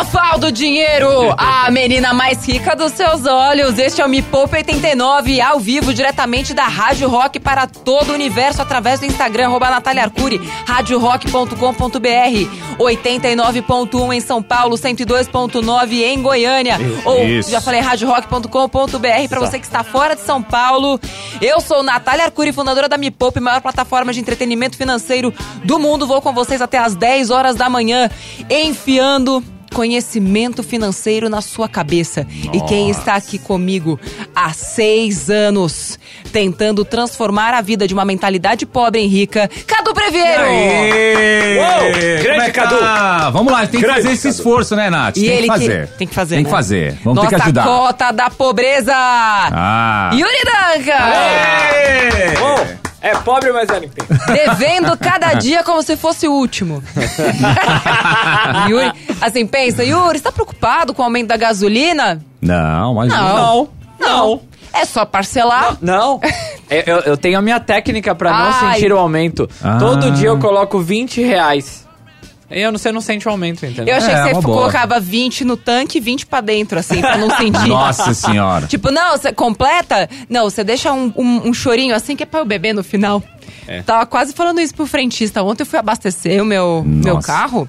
pedra filosofal do dinheiro! A menina mais rica dos seus olhos. Este é o Me Poupe 89, ao vivo, diretamente da Rádio Rock para todo o universo, através do Instagram, arroba Natália Arcuri, radiorock.com.br, 89.1 em São Paulo, 102.9 em Goiânia. Ou, Isso. já falei, radiorock.com.br, para você que está fora de São Paulo. Eu sou Natália Arcuri, fundadora da Me Poupe, maior plataforma de entretenimento financeiro do mundo. Vou com vocês até às 10 horas da manhã, enfiando conhecimento financeiro na sua cabeça. E quem está aqui comigo há seis anos, tentando transformar a vida de uma mentalidade pobre em rica, Cadu Preveiro! Aê! Uou! Como Grande é que Cadu! tá? Vamos lá, tem que Grande fazer esse Cadu. esforço, né, Nath? E tem ele que fazer. tem que fazer, Tem né? que fazer. Vamos Nossa ter que ajudar. cota da pobreza! Ah. Yuri Danca! Aê! É pobre, mas é limpo. Devendo cada dia como se fosse o último. Yuri, assim, pensa, Yuri, você tá preocupado com o aumento da gasolina? Não, mas Não. Não. É só parcelar. Não. Eu, eu- eu tenho a minha técnica pra não Ai. sentir o aumento. Ah. Todo dia eu coloco 20 reais. E eu não sei, não sente o aumento, entendeu? Eu achei É, que você uma boa. colocava 20 no tanque e 20 pra dentro, assim, pra não sentir. Nossa senhora. Tipo, não, você completa? Não, você deixa um, um, um chorinho assim que é pra eu beber no final. É. Tava quase falando isso pro frentista. Ontem eu fui abastecer o meu, meu Nossa. carro.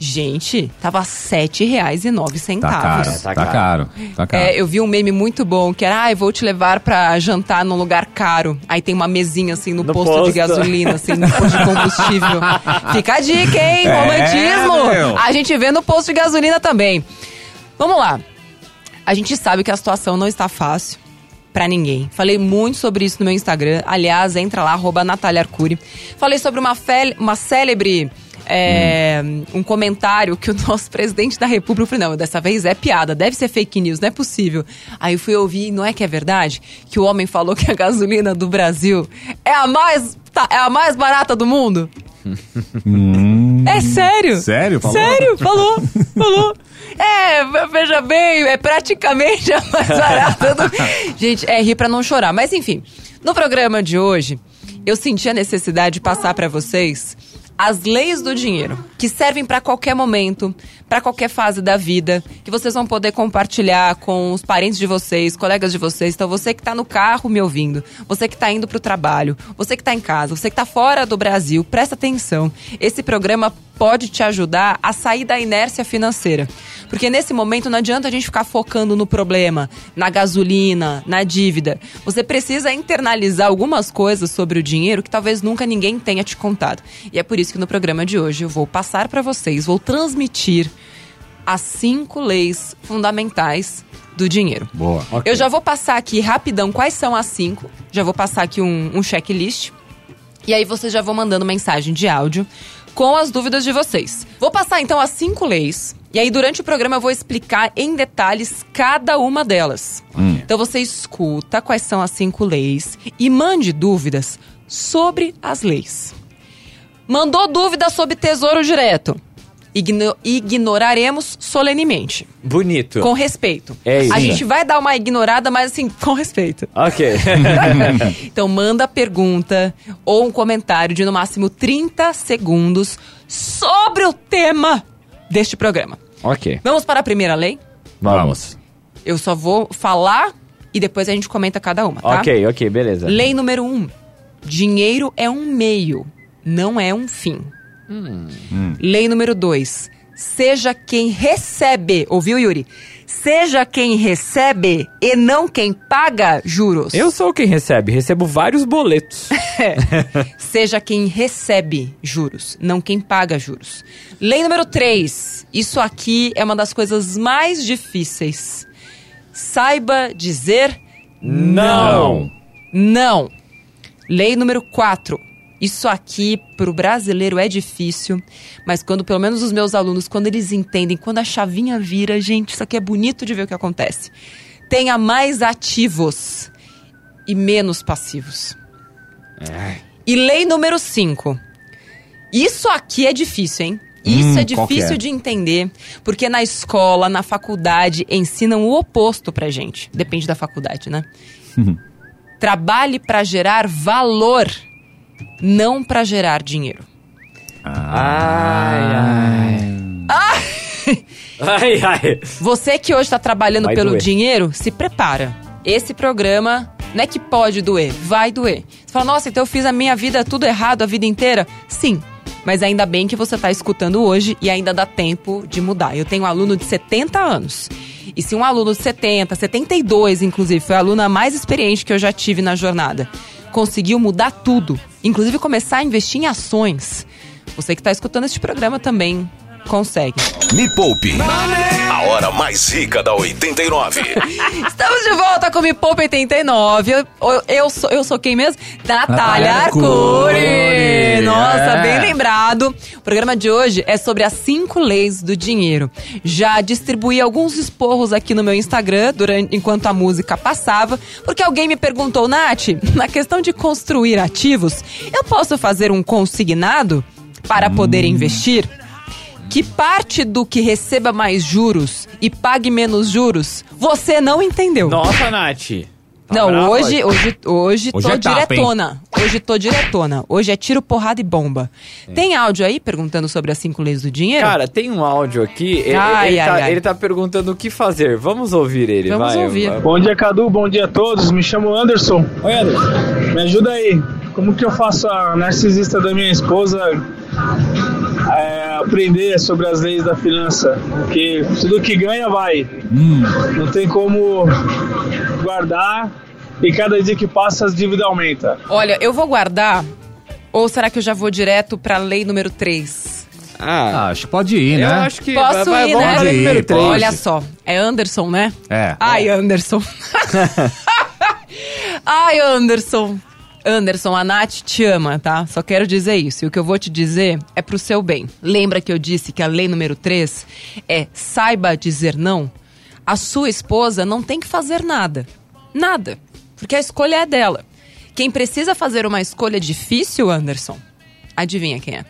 Gente, tava R$ 7,09. Tá caro, É, tá tá caro. caro, tá caro. É, eu vi um meme muito bom que era, ah, eu vou te levar pra jantar num lugar caro. Aí tem uma mesinha assim no, No posto, de posto. gasolina, assim, no posto de combustível. Fica a dica, hein? É, Romantismo! meu. A gente vê no posto de gasolina também. Vamos lá. A gente sabe que a situação não está fácil pra ninguém. Falei muito sobre isso no meu Instagram. Aliás, entra lá, arroba Natália Arcuri. Falei sobre uma, fel- uma célebre. É, Um comentário que o nosso presidente da República falou: não, dessa vez é piada, deve ser fake news, não é possível. Aí eu fui ouvir, não é que é verdade? Que o homem falou que a gasolina do Brasil é a mais, tá, é a mais barata do mundo? É sério? Hum. Sério? Falou? Sério, falou, falou. É, ve- veja bem, é praticamente a mais barata do... Gente, é rir pra não chorar. Mas enfim, no programa de hoje, eu senti a necessidade de passar pra vocês as leis do dinheiro, que servem pra qualquer momento, pra qualquer fase da vida, que vocês vão poder compartilhar com os parentes de vocês, colegas de vocês. Então, você que tá no carro me ouvindo, você que tá indo pro trabalho, você que tá em casa, você que tá fora do Brasil, presta atenção. Esse programa pode te ajudar a sair da inércia financeira. Porque nesse momento não adianta a gente ficar focando no problema, na gasolina, na dívida. Você precisa internalizar algumas coisas sobre o dinheiro que talvez nunca ninguém tenha te contado. E é por isso que no programa de hoje eu vou passar para vocês, vou transmitir as cinco leis fundamentais do dinheiro. Boa. Eu já vou passar aqui rapidão quais são as cinco. Já vou passar aqui um, um checklist. E aí vocês já vão mandando mensagem de áudio com as dúvidas de vocês. Vou passar então as cinco leis. E aí durante o programa eu vou explicar em detalhes cada uma delas. Então você escuta quais são as cinco leis e mande dúvidas sobre as leis. Mandou dúvida sobre tesouro direto? Igno- ignoraremos solenemente. Bonito. Com respeito. É isso. A gente vai dar uma ignorada, mas assim, com respeito. Ok. então manda a pergunta ou um comentário de no máximo 30 segundos sobre o tema deste programa. ok. Vamos para a primeira lei? Vamos. Eu só vou falar e depois a gente comenta cada uma, tá? Ok, ok, beleza. Lei número 1. Um, dinheiro é um meio, não é um fim. Lei número 2. Seja quem recebe, ouviu, Yuri? Seja quem recebe e não quem paga juros. Eu sou quem recebe, recebo vários boletos. Seja quem recebe juros, não quem paga juros. Lei número 3. Isso aqui é uma das coisas mais difíceis. Saiba dizer Não. não. Lei número 4. Isso aqui pro brasileiro é difícil, mas quando pelo menos os meus alunos, quando eles entendem, quando a chavinha vira, gente, isso aqui é bonito de ver o que acontece. Tenha mais ativos e menos passivos. E lei número 5. Isso aqui é difícil, hein? Isso Hum, é difícil é? de entender, porque na escola, na faculdade, ensinam o oposto pra gente. Depende da faculdade, né? Trabalhe para gerar valor, não para gerar dinheiro. Ai, ai. Ai, ai. Você que hoje está trabalhando Vai pelo doer. dinheiro, se prepara. Esse programa não é que pode doer, vai doer. Você fala, nossa, então eu fiz a minha vida tudo errado a vida inteira? Sim. Mas ainda bem que você está escutando hoje e ainda dá tempo de mudar. Eu tenho um aluno de 70 anos. E se um aluno de 70, 72, inclusive, foi a aluna mais experiente que eu já tive na jornada, conseguiu mudar tudo, inclusive começar a investir em ações. Você que está escutando este programa também consegue. Me Poupe. A hora mais rica da 89. Estamos de volta com Me Poupa 89. Eu, eu, sou, eu sou quem mesmo? Natália Arcuri. Nossa, É. bem lembrado. O programa de hoje é sobre as cinco leis do dinheiro. Já distribuí alguns esporros aqui no meu Instagram durante, enquanto a música passava, porque alguém me perguntou, Nath, na questão de construir ativos, eu posso fazer um consignado para poder investir? Que parte do que receba mais juros e pague menos juros você não entendeu? Nossa, Nath. Tá não, brava? hoje, hoje, hoje, Hoje tô é tapa, diretona. Hoje tô diretona. Hoje é tiro, porrada e bomba. Tem áudio aí perguntando sobre as cinco leis do dinheiro? Cara, tem um áudio aqui. Ele, Ai, ele ai, tá, ai. ele tá perguntando o que fazer. Vamos ouvir ele, Vamos vai. ouvir. vai. Bom dia, Cadu. Bom dia a todos. Me chamo Anderson. Oi, Anderson. Me ajuda aí. Como que eu faço a narcisista da minha esposa é, aprender sobre as leis da finança? Porque tudo que ganha vai. Não tem como guardar e cada dia que passa as dívidas aumentam. Olha, eu vou guardar. Ou será que eu já vou direto pra lei número 3? Ah, Ah, acho que pode ir, né? eu acho que. Posso vai, ir, vamos né? ir, pode. Olha só, é Anderson, né? É. Ai, Anderson. Ai, Anderson. Anderson, a Nath te ama, tá? Só quero dizer isso. E o que eu vou te dizer é pro seu bem. Lembra que eu disse que a lei número 3 é saiba dizer não? A sua esposa não tem que fazer nada. Nada. Porque a escolha é dela. Quem precisa fazer uma escolha difícil, Anderson, adivinha quem é?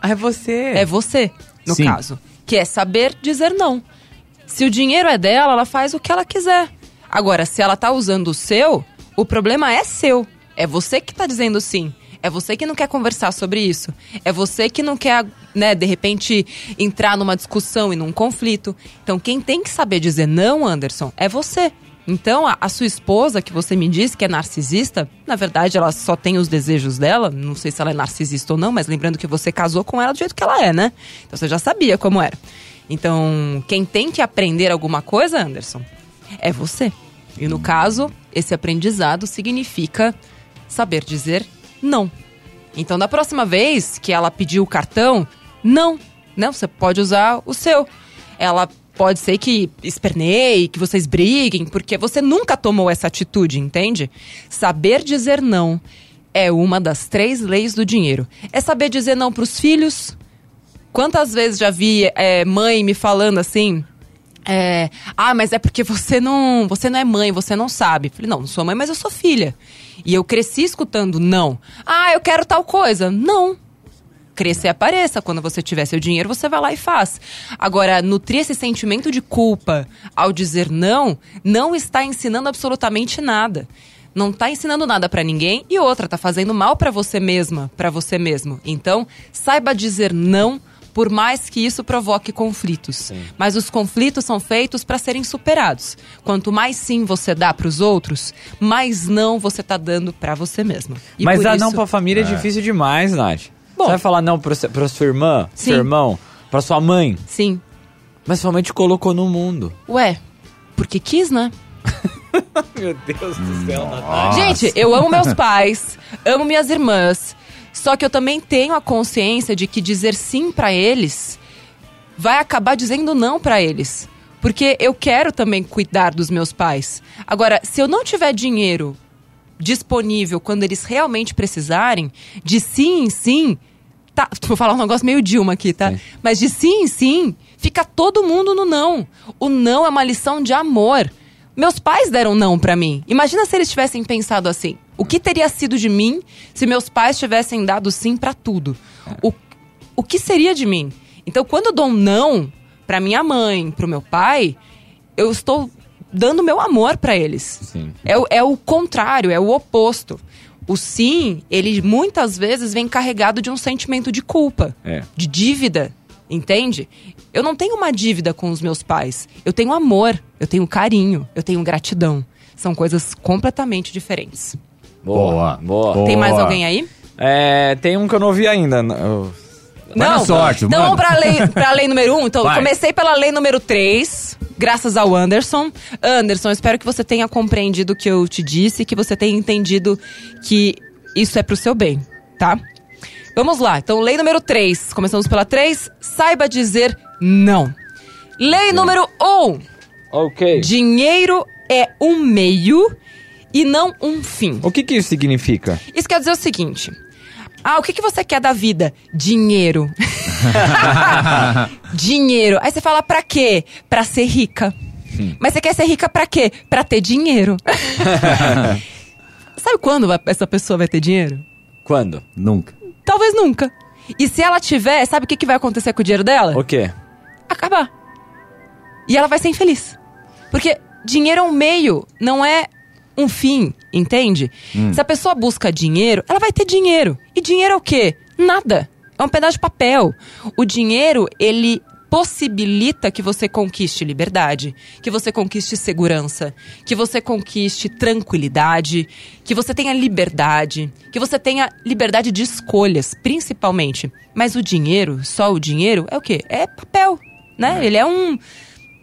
Ah, é você. É você, no Sim. caso. Que é saber dizer não. Se o dinheiro é dela, ela faz o que ela quiser. Agora, se ela tá usando o seu, o problema é seu. É você que tá dizendo sim. É você que não quer conversar sobre isso. É você que não quer, né, de repente, entrar numa discussão e num conflito. Então, quem tem que saber dizer não, Anderson, é você. Então, a, a sua esposa, que você me disse que é narcisista, na verdade, ela só tem os desejos dela. Não sei se ela é narcisista ou não, mas lembrando que você casou com ela do jeito que ela é, né? Então, você já sabia como era. Então, quem tem que aprender alguma coisa, Anderson, é você. E no caso, esse aprendizado significa saber dizer não. Então, da próxima vez que ela pedir o cartão, não. Não, você pode usar o seu. Ela pode ser que esperneie, que vocês briguem, porque você nunca tomou essa atitude, entende? Saber dizer não é uma das três leis do dinheiro. É saber dizer não para os filhos. Quantas vezes já vi é, mãe me falando assim? É, ah, mas é porque você não, você não é mãe, você não sabe. Falei, não, não sou mãe, mas eu sou filha. E eu cresci escutando não. Ah, eu quero tal coisa. Não. Cresça e apareça. Quando você tiver seu dinheiro, você vai lá e faz. Agora, nutrir esse sentimento de culpa ao dizer não, não está ensinando absolutamente nada. Não está ensinando nada pra ninguém e outra, tá fazendo mal pra você mesma, pra você mesmo. Então, saiba dizer não por mais que isso provoque conflitos. Mas os conflitos são feitos para serem superados. Quanto mais sim você dá para os outros, mais não você tá dando para você mesmo. E Mas dar isso- não pra família é difícil demais, Nath. Bom. Você vai falar não pra, pra sua irmã, Sim. seu irmão, pra sua mãe. Sim. Mas sua mãe te colocou no mundo. Ué, porque quis, né? Meu Deus do céu. Nossa. Gente, eu amo meus pais, amo minhas irmãs. Só que eu também tenho a consciência de que dizer sim pra eles vai acabar dizendo não pra eles. Porque eu quero também cuidar dos meus pais. Agora, se eu não tiver dinheiro disponível quando eles realmente precisarem, de sim em sim, tá, vou falar um negócio meio Dilma aqui, tá? Sim. Mas de sim em sim, fica todo mundo no não. O não é uma lição de amor. Meus pais deram não pra mim. Imagina se eles tivessem pensado assim. O que teria sido de mim se meus pais tivessem dado sim pra tudo? O, o que seria de mim? Então, quando eu dou um não pra minha mãe, pro meu pai, eu estou dando meu amor pra eles. Sim. É, o- é o contrário, é o oposto. O sim, ele muitas vezes vem carregado de um sentimento de culpa, É. de dívida, entende? Eu não tenho uma dívida com os meus pais. Eu tenho amor, eu tenho carinho, eu tenho gratidão. São coisas completamente diferentes. Boa. Boa. Tem mais Boa. alguém aí? É, tem um que eu não ouvi ainda. Eu- Vai na sorte, Então vamos pra lei, pra lei número um. Então, Vai. comecei pela lei número 3, graças ao Anderson. Anderson, espero que você tenha compreendido o que eu te disse, que você tenha entendido que isso é pro seu bem, tá? Vamos lá. Então, lei número 3. Começamos pela 3. Saiba dizer não. Lei número 1. Ok. Dinheiro é um meio e não um fim. O que que isso significa? Isso quer dizer o seguinte. Ah, o que, que você quer da vida? Dinheiro. dinheiro. Aí você fala pra quê? Pra ser rica. Mas você quer ser rica pra quê? Pra ter dinheiro. Sabe quando essa pessoa vai ter dinheiro? Quando? Nunca. Talvez nunca. E se ela tiver, sabe o que, que vai acontecer com o dinheiro dela? O quê? acabar. E ela vai ser infeliz. Porque dinheiro é um meio, não é um fim, entende? Se a pessoa busca dinheiro, ela vai ter dinheiro. E dinheiro é o quê? Nada. É um pedaço de papel. O dinheiro, ele possibilita que você conquiste liberdade, que você conquiste segurança, que você conquiste tranquilidade, que você tenha liberdade, que você tenha liberdade de escolhas, principalmente. Mas o dinheiro, só o dinheiro, é o quê? É papel, né? Ele é um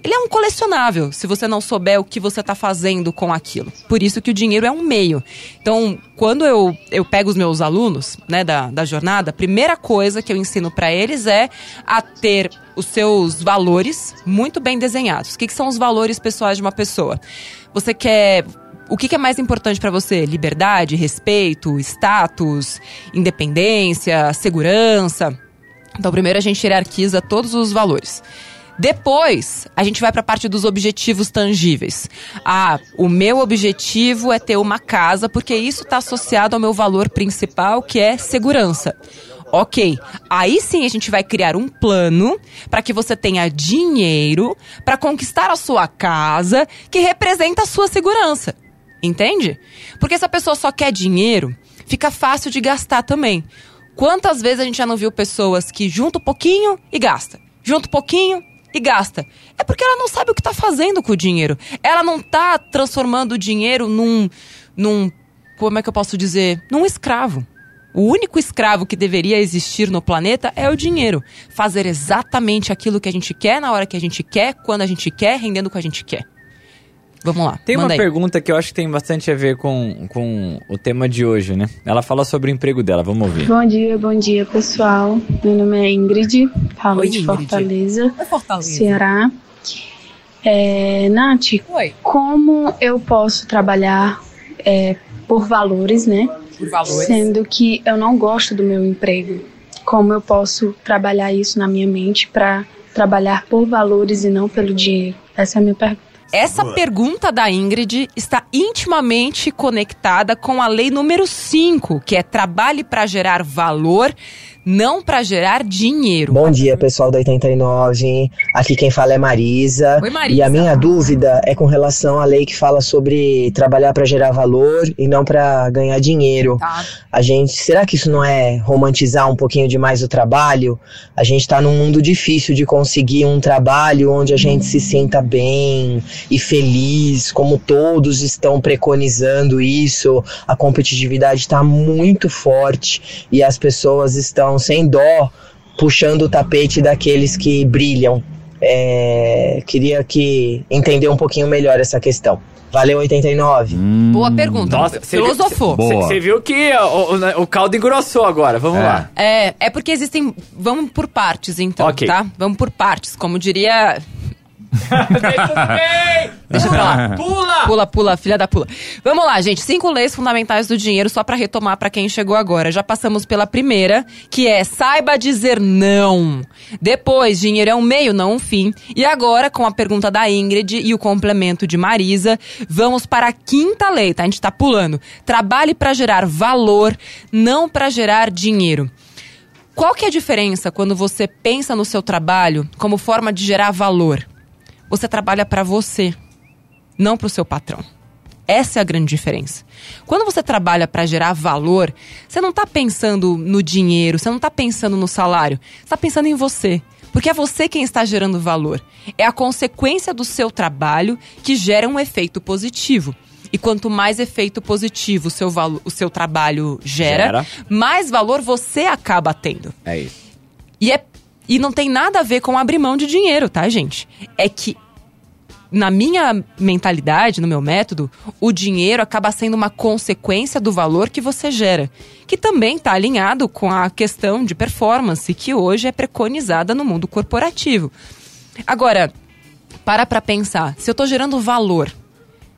ele é um colecionável, se você não souber o que você está fazendo com aquilo. Por isso que o dinheiro é um meio. Então, quando eu, eu pego os meus alunos né, da, da jornada, a primeira coisa que eu ensino para eles é a ter os seus valores muito bem desenhados. O que, que são os valores pessoais de uma pessoa? Você quer o que, é mais importante para você? Liberdade, respeito, status, independência, segurança. Então, primeiro a gente hierarquiza todos os valores. Depois, a gente vai para a parte dos objetivos tangíveis. Ah, o meu objetivo é ter uma casa, porque isso está associado ao meu valor principal, que é segurança. Ok, aí sim a gente vai criar um plano para que você tenha dinheiro para conquistar a sua casa, que representa a sua segurança. Entende? Porque se a pessoa só quer dinheiro, fica fácil de gastar também. Quantas vezes a gente já não viu pessoas que junta um pouquinho e gasta? Junta um pouquinho e gasta. É porque ela não sabe o que está fazendo com o dinheiro. Ela não está transformando o dinheiro num, num. Como é que eu posso dizer? Num escravo. O único escravo que deveria existir no planeta é o dinheiro. Fazer exatamente aquilo que a gente quer, na hora que a gente quer, quando a gente quer, rendendo o que a gente quer. Vamos lá. Tem uma aí. pergunta que eu acho que tem bastante a ver com, com o tema de hoje, né? Ela fala sobre o emprego dela, vamos ouvir. Bom dia, bom dia pessoal. Meu nome é Ingrid, falo Oi, de. Fortaleza, Oi, Fortaleza. Ceará. É, Nath, Oi. como eu posso trabalhar é, por valores, né? Por valores. Sendo que eu não gosto do meu emprego. Como eu posso trabalhar isso na minha mente para trabalhar por valores e não pelo dinheiro? Essa é a minha pergunta. Essa pergunta da Ingrid está intimamente conectada com a lei número 5, que é trabalhe para gerar valor, não para gerar dinheiro. Bom dia, pessoal da 89. Aqui quem fala é Marisa. Oi, Marisa. E a minha dúvida é com relação à lei que fala sobre trabalhar para gerar valor e não para ganhar dinheiro. Tá. A gente, será que isso não é romantizar um pouquinho demais o trabalho? A gente está num mundo difícil de conseguir um trabalho onde a gente se sinta bem e feliz, como todos estão preconizando isso. A competitividade está muito forte e as pessoas estão sem dó puxando o tapete daqueles que brilham. É, queria que entender um pouquinho melhor essa questão. Valeu 89. Boa pergunta. Nossa, você- Filosofou. Você viu que o, o- o caldo engrossou agora, vamos É. lá. É, é porque existem. Vamos por partes, então, Ok. tá? Vamos por partes. Como diria. Deixa pra lá. Pula! Pula, pula, filha da pula. Vamos lá, gente. Cinco leis fundamentais do dinheiro, só pra retomar pra quem chegou agora. Já passamos pela primeira, que é saiba dizer não. Depois, dinheiro é um meio, não um fim. E agora, com a pergunta da Ingrid e o complemento de Marisa, vamos para a quinta lei, tá? A gente tá pulando. Trabalhe pra gerar valor, não pra gerar dinheiro. Qual que é a diferença quando você pensa no seu trabalho como forma de gerar valor? Você trabalha pra você. não para o seu patrão. Essa é a grande diferença. Quando você trabalha para gerar valor, você não está pensando no dinheiro, você não está pensando no salário, você está pensando em você. Porque é você quem está gerando valor. É a consequência do seu trabalho que gera um efeito positivo. E quanto mais efeito positivo o seu, o seu trabalho gera, gera, mais valor você acaba tendo. É isso. E, é, e não tem nada a ver com abrir mão de dinheiro, tá, gente? É que na minha mentalidade, no meu método, o dinheiro acaba sendo uma consequência do valor que você gera, que também está alinhado com a questão de performance que hoje é preconizada no mundo corporativo. Agora, para para pensar, se eu estou gerando valor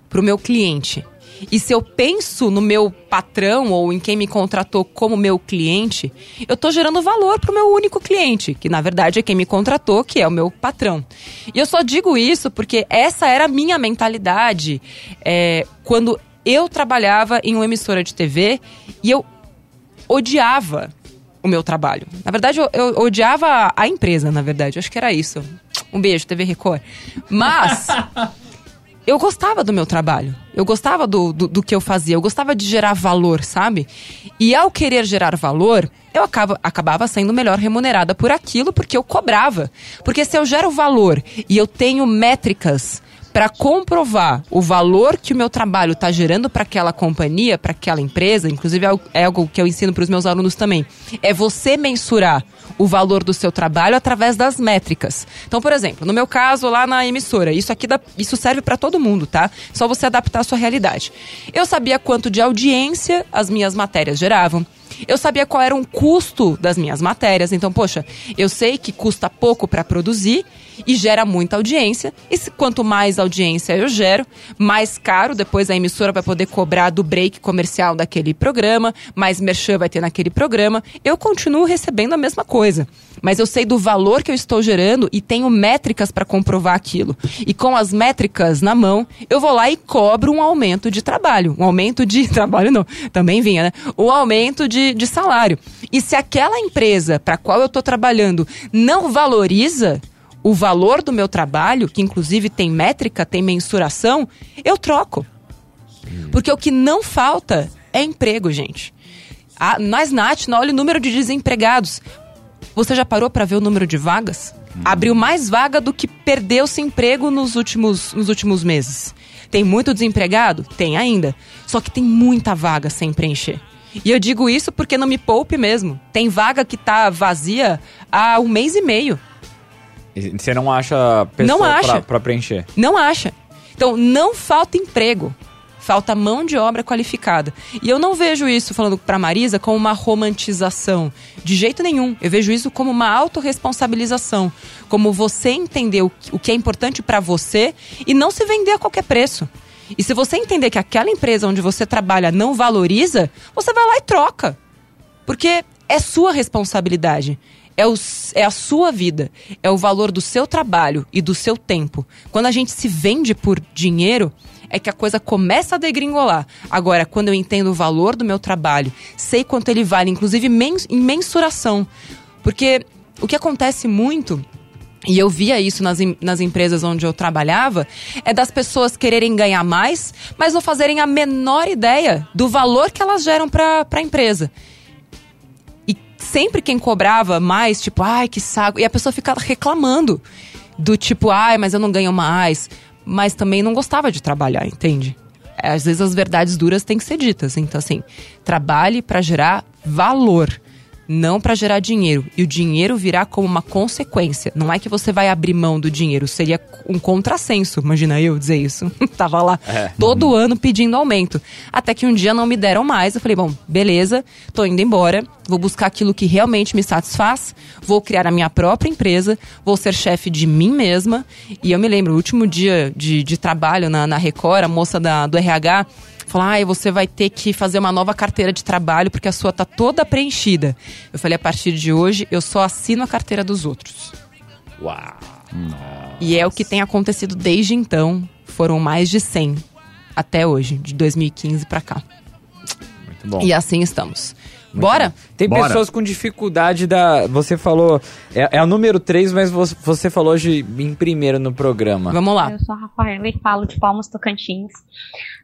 para o meu cliente e se eu penso no meu patrão ou em quem me contratou como meu cliente, eu estou gerando valor para o meu único cliente, que na verdade é quem me contratou, que é o meu patrão. E eu só digo isso porque essa era a minha mentalidade é, quando eu trabalhava em uma emissora de TV e eu odiava o meu trabalho. Na verdade, eu, eu odiava a empresa, na verdade. Eu acho que era isso. Um beijo, TV Record. Mas eu gostava do meu trabalho. Eu gostava do, do, do, que eu fazia. Eu gostava de gerar valor, sabe? E ao querer gerar valor, eu acaba, acabava sendo melhor remunerada por aquilo porque eu cobrava. Porque se eu gero valor e eu tenho métricas para comprovar o valor que o meu trabalho está gerando para aquela companhia, para aquela empresa, inclusive é algo que eu ensino para os meus alunos também, é você mensurar o valor do seu trabalho através das métricas. Então, por exemplo, no meu caso lá na emissora, isso aqui dá, isso serve para todo mundo, tá? Só você adaptar a sua realidade. Eu sabia quanto de audiência as minhas matérias geravam. Eu sabia qual era o custo das minhas matérias. Então, poxa, eu sei que custa pouco para produzir e gera muita audiência. E se, quanto mais audiência eu gero, mais caro depois a emissora vai poder cobrar do break comercial daquele programa, mais merchan vai ter naquele programa. Eu continuo recebendo a mesma coisa. Mas eu sei do valor que eu estou gerando e tenho métricas para comprovar aquilo. E com as métricas na mão, eu vou lá e cobro um aumento de trabalho. Um aumento de trabalho, não, também vinha, né? Um aumento de, de salário. E se aquela empresa para qual eu estou trabalhando não valoriza o valor do meu trabalho, que inclusive tem métrica, tem mensuração, eu troco. Porque o que não falta é emprego, gente. A, nós, Nath, olha o número de desempregados. Você já parou para ver o número de vagas? Abriu mais vaga do que perdeu-se emprego nos últimos, nos últimos meses. Tem muito desempregado? Tem ainda. Só que tem muita vaga sem preencher. E eu digo isso porque não me poupe mesmo. Tem vaga que tá vazia há um mês e meio. Você não acha pessoa não acha. Pra, preencher? Não acha. Então, não falta emprego. Falta mão de obra qualificada. E eu não vejo isso, falando para Marisa, como uma romantização. De jeito nenhum. Eu vejo isso como uma autorresponsabilização. Como você entender o, o que é importante para você e não se vender a qualquer preço. E se você entender que aquela empresa onde você trabalha não valoriza, você vai lá e troca. Porque é sua responsabilidade é, o, é a sua vida, é o valor do seu trabalho e do seu tempo. Quando a gente se vende por dinheiro, é que a coisa começa a degringolar. Agora, quando eu entendo o valor do meu trabalho, sei quanto ele vale, inclusive em mensuração. Porque o que acontece muito e eu via isso nas, nas empresas onde eu trabalhava, é das pessoas quererem ganhar mais, mas não fazerem a menor ideia do valor que elas geram para a empresa sempre quem cobrava mais, tipo, ai, que saco. E a pessoa ficava reclamando do tipo, ai, mas eu não ganho mais. Mas também não gostava de trabalhar, entende? Às vezes as verdades duras têm que ser ditas. Então, assim, trabalhe para gerar valor não para gerar dinheiro. E o dinheiro virá como uma consequência. Não é que você vai abrir mão do dinheiro, seria um contrassenso. Imagina eu dizer isso. Tava lá é. todo ano pedindo aumento. Até que um dia não me deram mais. Eu falei, bom, beleza, tô indo embora, vou buscar aquilo que realmente me satisfaz, vou criar a minha própria empresa, vou ser chefe de mim mesma. E eu me lembro, o último dia de, de trabalho na, na Record, a moça da, do RH Falar, ah, você vai ter que fazer uma nova carteira de trabalho porque a sua tá toda preenchida. Eu falei, a partir de hoje, eu só assino a carteira dos outros. Uau! Nossa. E é o que tem acontecido desde então. Foram mais de 100 até hoje, de 2015 para cá. Muito bom. E assim estamos. Bora? Tem Bora. pessoas com dificuldade da. Você falou. É, é o número 3, mas você, você falou hoje em primeiro no programa. Vamos lá. Eu sou a Rafaela e falo de Palmas Tocantins.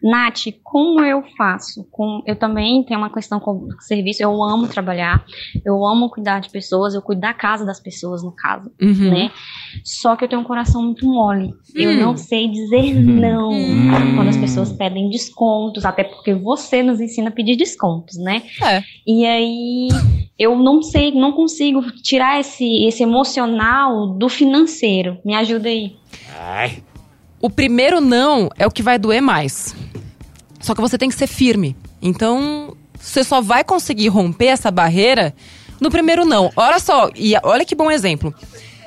Nath, como eu faço? Com, eu também tenho uma questão com serviço, eu amo trabalhar, eu amo cuidar de pessoas, eu cuido da casa das pessoas, no caso, Uhum. né? Só que eu tenho um coração muito mole. Eu Hum. não sei dizer não quando as pessoas pedem descontos, até porque você nos ensina a pedir descontos, né? É. E aí eu não sei, não consigo tirar esse, esse emocional do financeiro. Me ajuda aí. Ai. O primeiro não é o que vai doer mais. Só que você tem que ser firme. Então, você só vai conseguir romper essa barreira no primeiro não. Olha só, e olha que bom exemplo.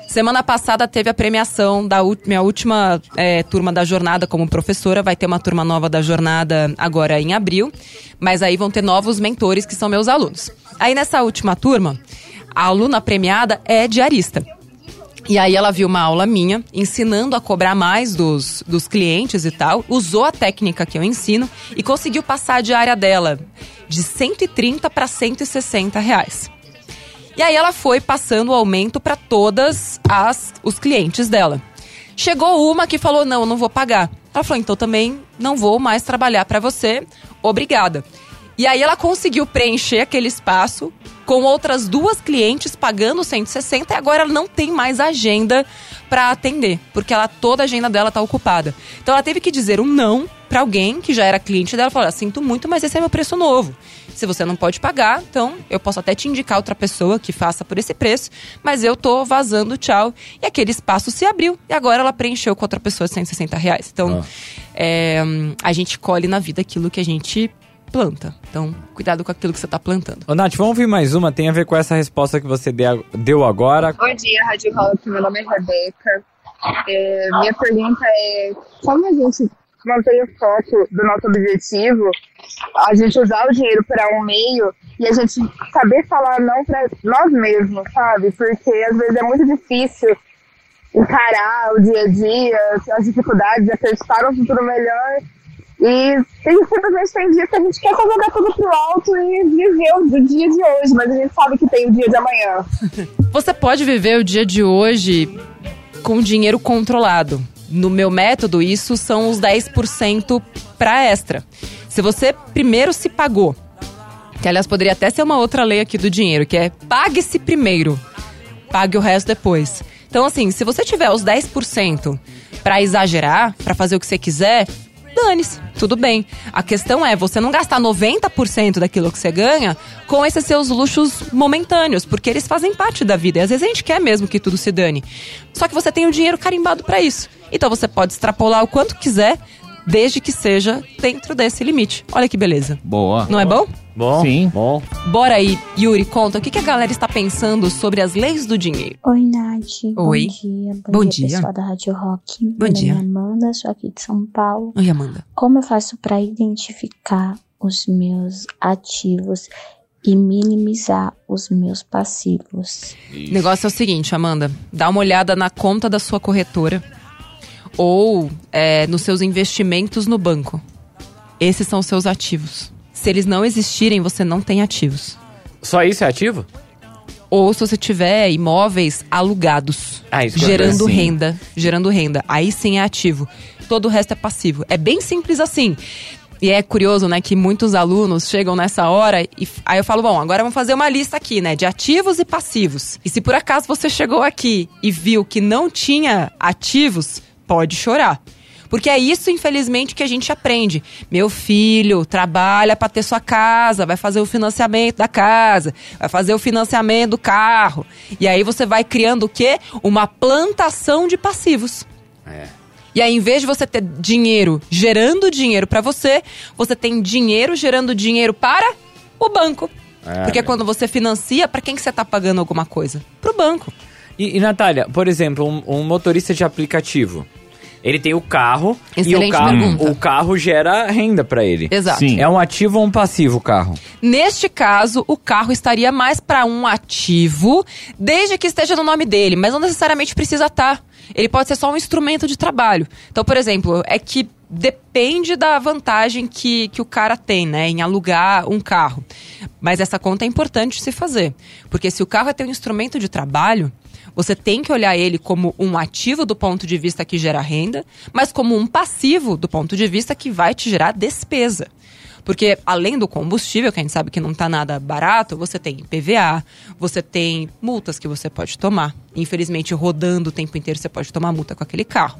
Semana passada teve a premiação da minha última é, turma da jornada como professora. Vai ter uma turma nova da jornada agora em abril. Mas aí vão ter novos mentores que são meus alunos. Aí nessa última turma, a aluna premiada é diarista. E aí ela viu uma aula minha, ensinando a cobrar mais dos, dos clientes e tal, usou a técnica que eu ensino e conseguiu passar a diária dela de 130 para 160 reais. E aí ela foi passando o aumento para todas as os clientes dela. Chegou uma que falou: "Não, eu não vou pagar". Ela falou: "Então também não vou mais trabalhar para você. Obrigada". E aí ela conseguiu preencher aquele espaço com outras duas clientes pagando 160 e agora ela não tem mais agenda para atender, porque ela toda a agenda dela tá ocupada. Então ela teve que dizer um não para alguém que já era cliente dela, falou: "Ah, "Sinto muito, mas esse é meu preço novo. Se você não pode pagar, então eu posso até te indicar outra pessoa que faça por esse preço, mas eu tô vazando, tchau". E aquele espaço se abriu e agora ela preencheu com outra pessoa 160 reais. Então, é, hum, a gente colhe na vida aquilo que a gente planta. Então, cuidado com aquilo que você tá plantando. Ô, Nath, vamos ouvir mais uma. Tem a ver com essa resposta que você de- deu agora. Bom dia, Rádio Rock. Meu nome é Rebeca. É, minha pergunta é: como a gente mantém o foco do nosso objetivo, a gente usar o dinheiro para um meio e a gente saber falar não para nós mesmos, sabe? Porque às vezes é muito difícil encarar o dia a dia, as dificuldades, acreditar no futuro melhor. E simplesmente tem dia que a gente quer jogar tudo pro alto e viver o dia de hoje, mas a gente sabe que tem o dia de amanhã. Você pode viver o dia de hoje com dinheiro controlado. No meu método, isso são os 10% para extra. Se você primeiro se pagou, que aliás poderia até ser uma outra lei aqui do dinheiro, que é pague-se primeiro, pague o resto depois. Então, assim, se você tiver os 10% para exagerar, para fazer o que você quiser, dane-se, tudo bem. A questão é você não gastar 90% daquilo que você ganha com esses seus luxos momentâneos, porque eles fazem parte da vida. E às vezes a gente quer mesmo que tudo se dane. Só que você tem o dinheiro carimbado para isso. Então você pode extrapolar o quanto quiser, desde que seja dentro desse limite. Olha que beleza. Boa. Não é bom? Bom? Sim. Bom. Bora aí, Yuri, conta o que, que a galera está pensando sobre as leis do dinheiro. Oi, Nath. Oi. Bom dia. Bom, Bom dia, dia. pessoal da Rádio Rock. Bom Meu dia. nome é Amanda, sou aqui de São Paulo. Oi, Amanda. Como eu faço para identificar os meus ativos e minimizar os meus passivos? O negócio é o seguinte, Amanda. Dá uma olhada na conta da sua corretora ou é, nos seus investimentos no banco. Esses são os seus ativos. Se eles não existirem, você não tem ativos. Só isso é ativo? Ou se você tiver imóveis alugados, Ah, gerando sim. renda, gerando renda, aí sim é ativo. Todo o resto é passivo. É bem simples assim. E é curioso, né, que muitos alunos chegam nessa hora e aí eu falo, bom, agora vamos fazer uma lista aqui, né, de ativos e passivos. E se por acaso você chegou aqui e viu que não tinha ativos, pode chorar. Porque é isso, infelizmente, que a gente aprende. Meu filho trabalha para ter sua casa, vai fazer o financiamento da casa, vai fazer o financiamento do carro. E aí você vai criando o quê? Uma plantação de passivos. E aí, em vez de você ter dinheiro gerando dinheiro para você, você tem dinheiro gerando dinheiro para o banco. É, Porque quando você financia, para quem que você tá pagando alguma coisa? Pro banco. E, e, Natália, por exemplo, um, um motorista de aplicativo. Ele tem o carro e o Excelente carro, pergunta. o carro gera renda pra ele. Exato. Sim. É um ativo ou um passivo o carro? Neste caso, o carro estaria mais para um ativo, desde que esteja no nome dele, mas não necessariamente precisa estar. Ele pode ser só um instrumento de trabalho. Então, por exemplo, é que depende da vantagem que, que o cara tem, né, em alugar um carro. Mas essa conta é importante se fazer, porque se o carro é teu instrumento de trabalho, você tem que olhar ele como um ativo do ponto de vista que gera renda, mas como um passivo do ponto de vista que vai te gerar despesa. Porque além do combustível, que a gente sabe que não tá nada barato, você tem PVA, você tem multas que você pode tomar. Infelizmente, rodando o tempo inteiro, você pode tomar multa com aquele carro.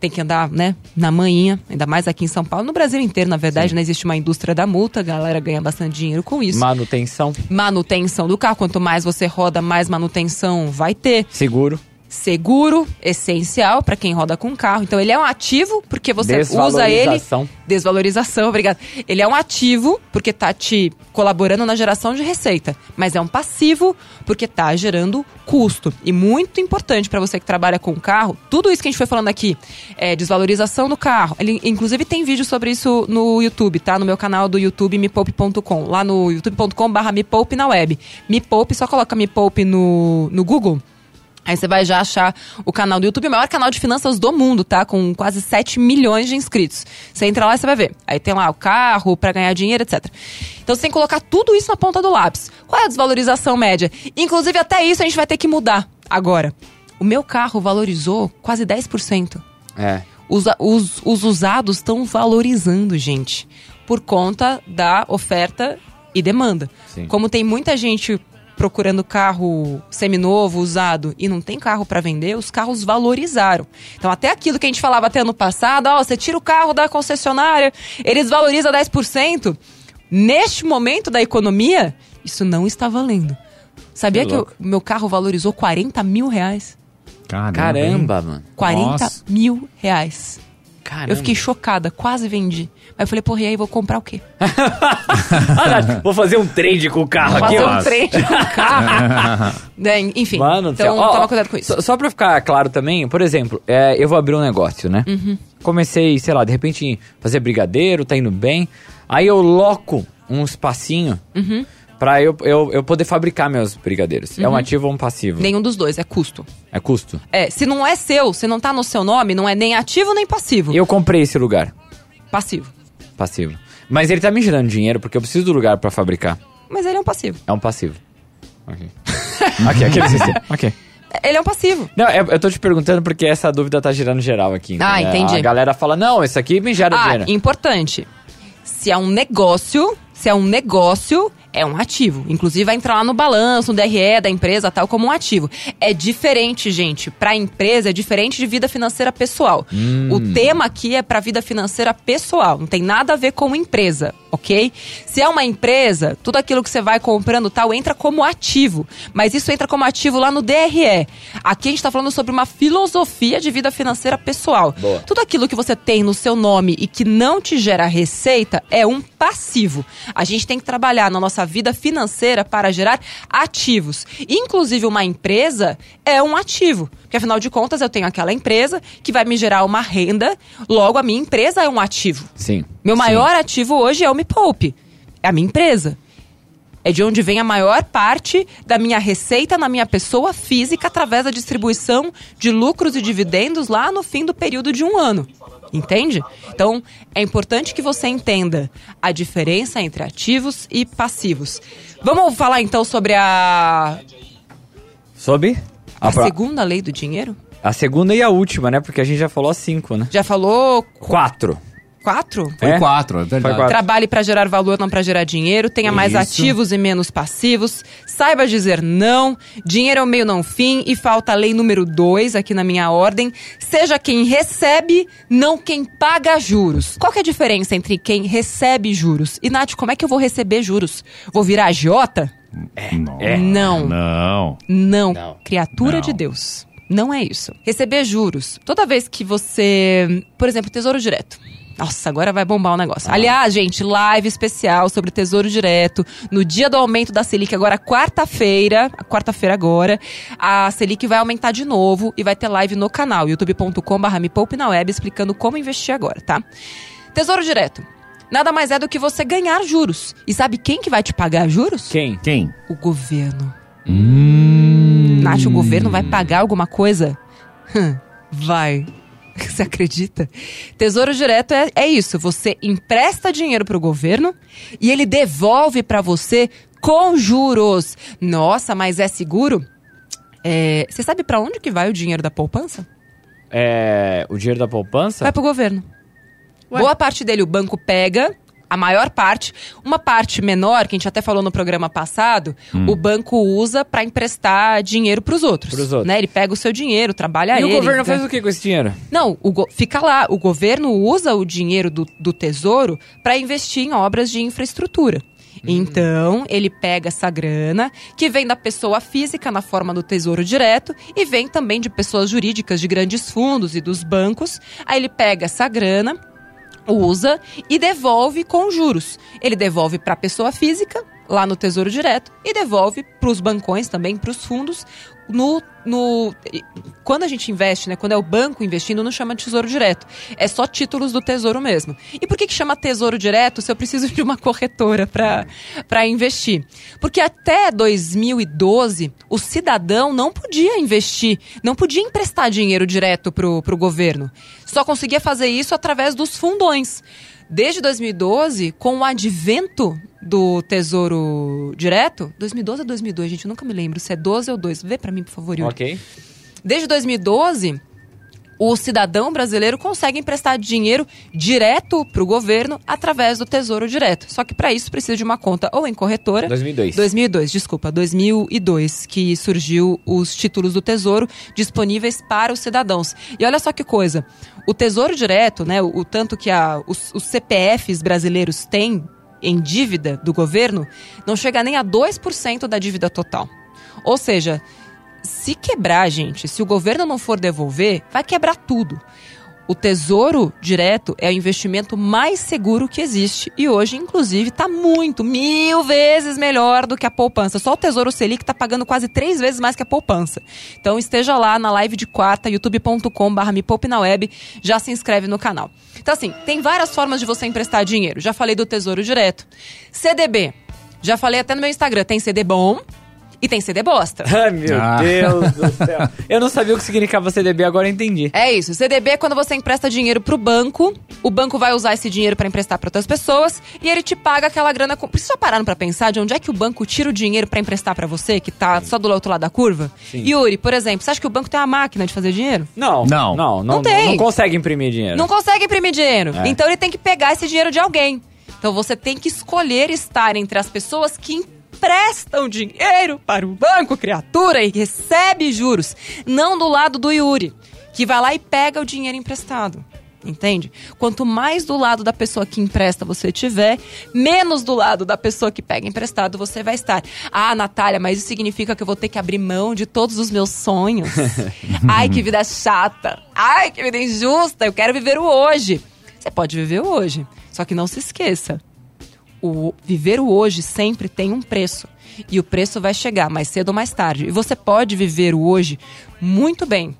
Tem que andar, né, na manhinha, ainda mais aqui em São Paulo. No Brasil inteiro, na verdade, não existe uma indústria da multa, a galera ganha bastante dinheiro com isso. Manutenção, Manutenção do carro, quanto mais você roda, mais manutenção vai ter seguro, seguro, essencial para quem roda com carro. Então ele é um ativo porque você usa ele. desvalorização. Desvalorização, obrigado. Ele é um ativo porque tá te colaborando na geração de receita, mas é um passivo porque tá gerando custo. E muito importante para você que trabalha com carro, tudo isso que a gente foi falando aqui, é desvalorização do carro. Ele inclusive tem vídeo sobre isso no YouTube, tá? No meu canal do YouTube mepoupe.com, lá no youtube.com/barra me poupe na web. Me poupe, só coloca me poupe no no Google. Aí você vai já achar o canal do YouTube, o maior canal de finanças do mundo, tá? Com quase 7 milhões de inscritos. Você entra lá e você vai ver. Aí tem lá o carro pra ganhar dinheiro, etc. Então você tem que colocar tudo isso na ponta do lápis. Qual é a desvalorização média? Inclusive, até isso a gente vai ter que mudar agora. O meu carro valorizou quase 10%. É. Os, os, os usados estão valorizando, gente, por conta da oferta e demanda. Sim. Como tem muita gente procurando carro seminovo, usado, e não tem carro para vender, os carros valorizaram. Então, até aquilo que a gente falava até ano passado, ó, você tira o carro da concessionária, ele desvaloriza 10%. Neste momento da economia, isso não está valendo. Sabia Que que o louco. meu carro valorizou 40 mil reais? Caramba, Caramba, mano. 40 Nossa. mil reais. Caramba. Eu fiquei chocada, quase vendi. Mas eu falei, porra, e aí vou comprar o quê? Ah, vou fazer um trade com o carro Vou aqui, fazer um trade com o carro. Né, Enfim, Mano, então. Ó, toma cuidado com isso. Só, só pra ficar claro também, por exemplo, é, eu vou abrir um negócio, né? Uhum. Comecei, sei lá, de repente fazer brigadeiro, tá indo bem. Aí eu loco um espacinho Uhum. Pra eu, eu, eu poder fabricar meus brigadeiros. É um Uhum. ativo ou um passivo? Nenhum dos dois, é custo. É custo. É, se não é seu, se não tá no seu nome, não é nem ativo nem passivo. E eu comprei esse lugar. Passivo. Passivo. Mas ele tá me gerando dinheiro porque eu preciso do lugar pra fabricar. Mas ele é um passivo. É um passivo. Ok. ok, aquele sistema. Ok. Ele é um passivo. Não, eu, eu tô te perguntando porque essa dúvida tá gerando geral aqui. Ah, entendi. A galera fala, não, esse aqui me gera Ah, dinheiro. importante. Se é um negócio, se é um negócio, é um ativo. Inclusive vai entrar lá no balanço, no DRE da empresa, tal, como um ativo. É diferente, gente. Pra empresa é diferente de vida financeira pessoal. O tema aqui é pra vida financeira pessoal, não tem nada a ver com empresa, ok? Se é uma empresa, tudo aquilo que você vai comprando tal entra como ativo, mas isso entra como ativo lá no DRE. Aqui a gente tá falando sobre uma filosofia de vida financeira pessoal. Boa. Tudo aquilo que você tem no seu nome e que não te gera receita é um passivo. A gente tem que trabalhar na nossa vida financeira para gerar ativos. Inclusive, uma empresa é um ativo. Porque, afinal de contas, eu tenho aquela empresa que vai me gerar uma renda, logo a minha empresa é um ativo. Sim. Meu Sim. maior ativo hoje é o Me Poupe. É a minha empresa. É de onde vem a maior parte da minha receita na minha pessoa física através da distribuição de lucros e dividendos lá no fim do período de um ano. Entende? Então, é importante que você entenda a diferença entre ativos e passivos. Vamos falar então sobre a, Sobre? A A, pro- segunda lei do dinheiro? a segunda e a última, né? Porque a gente já falou cinco, né? Já falou Quatro. quatro? Foi É? quatro, é verdade. Quatro. Trabalhe para gerar valor, não para gerar dinheiro. Tenha mais Isso. ativos e menos passivos. Saiba dizer não. Dinheiro é o meio não fim. E falta a lei número dois aqui na minha ordem. Seja quem recebe, não quem paga juros. Qual que é a diferença entre quem recebe juros? E, Nath, como é que eu vou receber juros? Vou virar agiota? Não. É. Não. Não. Não. Não. Criatura Não. de Deus. Não é isso. Receber juros. Toda vez que você. Por exemplo, Tesouro Direto. Nossa, agora vai bombar o negócio. Ah. Aliás, gente, live especial sobre Tesouro Direto no dia do aumento da Selic, agora quarta-feira, quarta-feira agora, a Selic vai aumentar de novo e vai ter live no canal youtube.com/barra me poupe na web explicando como investir agora, tá? Tesouro Direto. Nada mais é do que você ganhar juros. E sabe quem que vai te pagar juros? Quem? Quem? O governo. Hum. Nath, o governo vai pagar alguma coisa? Vai. Você acredita? Tesouro Direto é, é isso. Você empresta dinheiro para o governo e ele devolve para você com juros. Nossa, mas é seguro? É, você sabe para onde que vai o dinheiro da poupança? É, o dinheiro da poupança? Vai pro governo. Ué? Boa parte dele o banco pega a maior parte. Uma parte menor, que a gente até falou no programa passado, hum. o banco usa para emprestar dinheiro para os outros. Pros outros. Né? Ele pega o seu dinheiro, trabalha e ele. E o governo faz o que com esse dinheiro? Não, o fica lá. O governo usa o dinheiro do, do tesouro para investir em obras de infraestrutura. Hum. Então, ele pega essa grana, que vem da pessoa física na forma do tesouro direto, e vem também de pessoas jurídicas de grandes fundos e dos bancos. Aí ele pega essa grana, usa e devolve com juros. Ele devolve para a pessoa física, lá no Tesouro Direto, e devolve para os bancões também, para os fundos, no, no quando a gente investe, né, quando é o banco investindo, não chama de tesouro direto. É só títulos do tesouro mesmo. E por que, que chama tesouro direto se eu preciso de uma corretora para investir? Porque até 2012, o cidadão não podia investir, não podia emprestar dinheiro direto para o governo. Só conseguia fazer isso através dos fundões. Desde 2012, com o advento do Tesouro Direto, 2012 ou 2002, gente, eu nunca me lembro se é 12 ou 2. Vê para mim, por favor, Yuri. Ok. Desde 2012, o cidadão brasileiro consegue emprestar dinheiro direto para o governo através do Tesouro Direto. Só que para isso precisa de uma conta ou em corretora. 2002. 2002, desculpa, 2002 que surgiu os títulos do Tesouro disponíveis para os cidadãos. E olha só que coisa, o Tesouro Direto, né, o, o tanto que a, os, os CPFs brasileiros têm em dívida do governo, não chega nem a 2% da dívida total. Ou seja, se quebrar, gente, se o governo não for devolver, vai quebrar tudo. O tesouro direto é o investimento mais seguro que existe e hoje, inclusive, está muito, mil vezes melhor do que a poupança. Só o Tesouro Selic está pagando quase três vezes mais que a poupança. Então esteja lá na live de quarta, youtube.com.br me poupe na web, já se inscreve no canal. Então, assim, tem várias formas de você emprestar dinheiro. Já falei do Tesouro Direto. CDB. Já falei até no meu Instagram, tem CD bom, e tem CD bosta. Ai, meu ah. Deus do céu. Eu não sabia o que significava CDB, agora eu entendi. É isso. CDB é quando você empresta dinheiro pro banco, o banco vai usar esse dinheiro para emprestar para outras pessoas e ele te paga aquela grana. Com... Vocês só pararam pra pensar de onde é que o banco tira o dinheiro para emprestar para você, que tá Sim. só do outro lado da curva? Sim. Yuri, por exemplo, você acha que o banco tem uma máquina de fazer dinheiro? Não. Não. Não, não, não tem. Não, não consegue imprimir dinheiro. Não consegue imprimir dinheiro. É. Então ele tem que pegar esse dinheiro de alguém. Então você tem que escolher estar entre as pessoas que emprestam dinheiro para o banco, criatura, e recebe juros. Não do lado do Yuri, que vai lá e pega o dinheiro emprestado. Entende? Quanto mais do lado da pessoa que empresta você tiver, menos do lado da pessoa que pega emprestado você vai estar. Ah, Natália, mas isso significa que eu vou ter que abrir mão de todos os meus sonhos. Ai, que vida chata. Ai, que vida injusta. Eu quero viver o hoje. Você pode viver o hoje. Só que não se esqueça o viver o hoje sempre tem um preço. E o preço vai chegar mais cedo ou mais tarde. E você pode viver o hoje muito bem,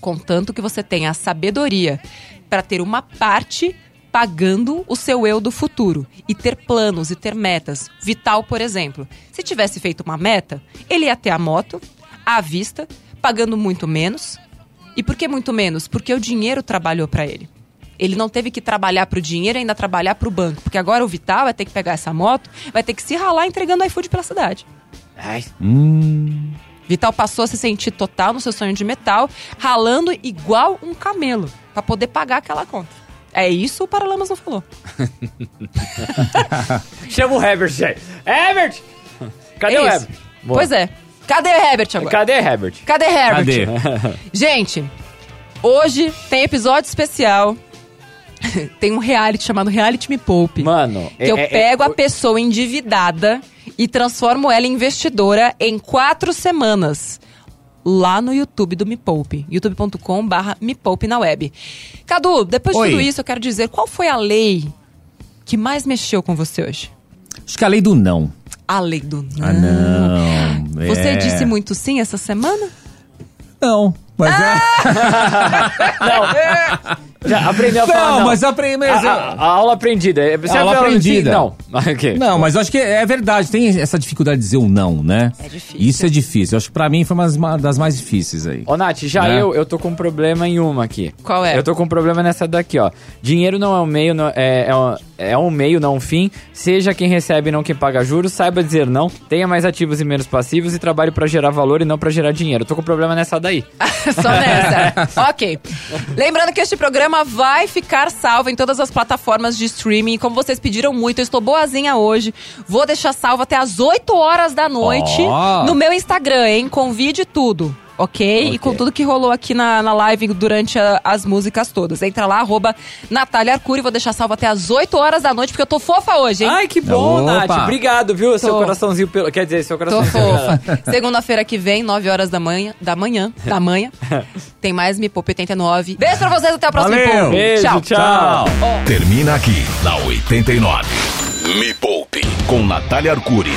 contanto que você tenha a sabedoria para ter uma parte pagando o seu eu do futuro e ter planos e ter metas. Vital, por exemplo, se tivesse feito uma meta, ele ia ter a moto à vista, pagando muito menos. E por que muito menos? Porque o dinheiro trabalhou para ele. Ele não teve que trabalhar para o dinheiro e ainda trabalhar para o banco. Porque agora o Vital vai ter que pegar essa moto, vai ter que se ralar entregando iFood pela cidade. Ai. Hum. Vital passou a se sentir total no seu sonho de metal, ralando igual um camelo, para poder pagar aquela conta. É isso o Paralamas não falou. Chama o Herbert, gente. Herbert! Cadê é o Herbert? Boa. Pois é. Cadê o Herbert agora? Cadê Herbert? Cadê Herbert? Cadê? Gente, hoje tem episódio especial tem um reality chamado Reality Me Poupe. Mano, que é, eu é, é pego é, a pessoa endividada e transformo ela em investidora em quatro semanas. lá no YouTube do Me Poupe. youtube.com barra Me Poupe na web. Cadu, depois de Oi. tudo isso, eu quero dizer, qual foi a lei que mais mexeu com você hoje? Acho que a lei do não. A lei do não. Ah, não. Você É. disse muito sim essa semana? Não. Mas Já aprendeu a Não, falar não. mas aprendi- mas a, eu- a- a aula aprendida. Você A aula aprendida. assim? Não. Ok. é. Não, mas eu acho que é verdade. Tem essa dificuldade de dizer o não, né? É difícil. Isso é difícil. Eu acho que pra mim foi uma das ma- das mais difíceis aí. Ô, Nath, já Né? eu, eu tô com um problema em uma aqui. Qual é? Eu tô com um problema nessa daqui, ó. Dinheiro não é um meio, não- é, é, um, é um meio, não um fim. Seja quem recebe e não quem paga juros, saiba dizer não. Tenha mais ativos e menos passivos e trabalhe pra gerar valor e não pra gerar dinheiro. Eu tô com um problema nessa daí. Só nessa. ok. Lembrando que este programa vai ficar salvo em todas as plataformas de streaming. Como vocês pediram muito, eu estou boazinha hoje. Vou deixar salvo até as 8 horas da noite Ó. no meu Instagram, hein? Com vídeo e tudo. Ok? E com tudo que rolou aqui na, na live durante a- as músicas todas. Entra lá, arroba Natália Arcuri. Vou deixar salvo até as 8 horas da noite, porque eu tô fofa hoje, hein? Ai, que bom, Opa. Nath. Obrigado, viu? Seu Tô. coraçãozinho pelo. Quer dizer, seu Tô coraçãozinho. fofa. Segunda-feira que vem, 9 horas da manhã. Da manhã. Da manhã. Tem mais Me Poupe 89. Beijo pra vocês, até o próximo Valeu. Poupe. Beijo, tchau. tchau. Termina aqui na 89. Me Poupe com Natália Arcuri.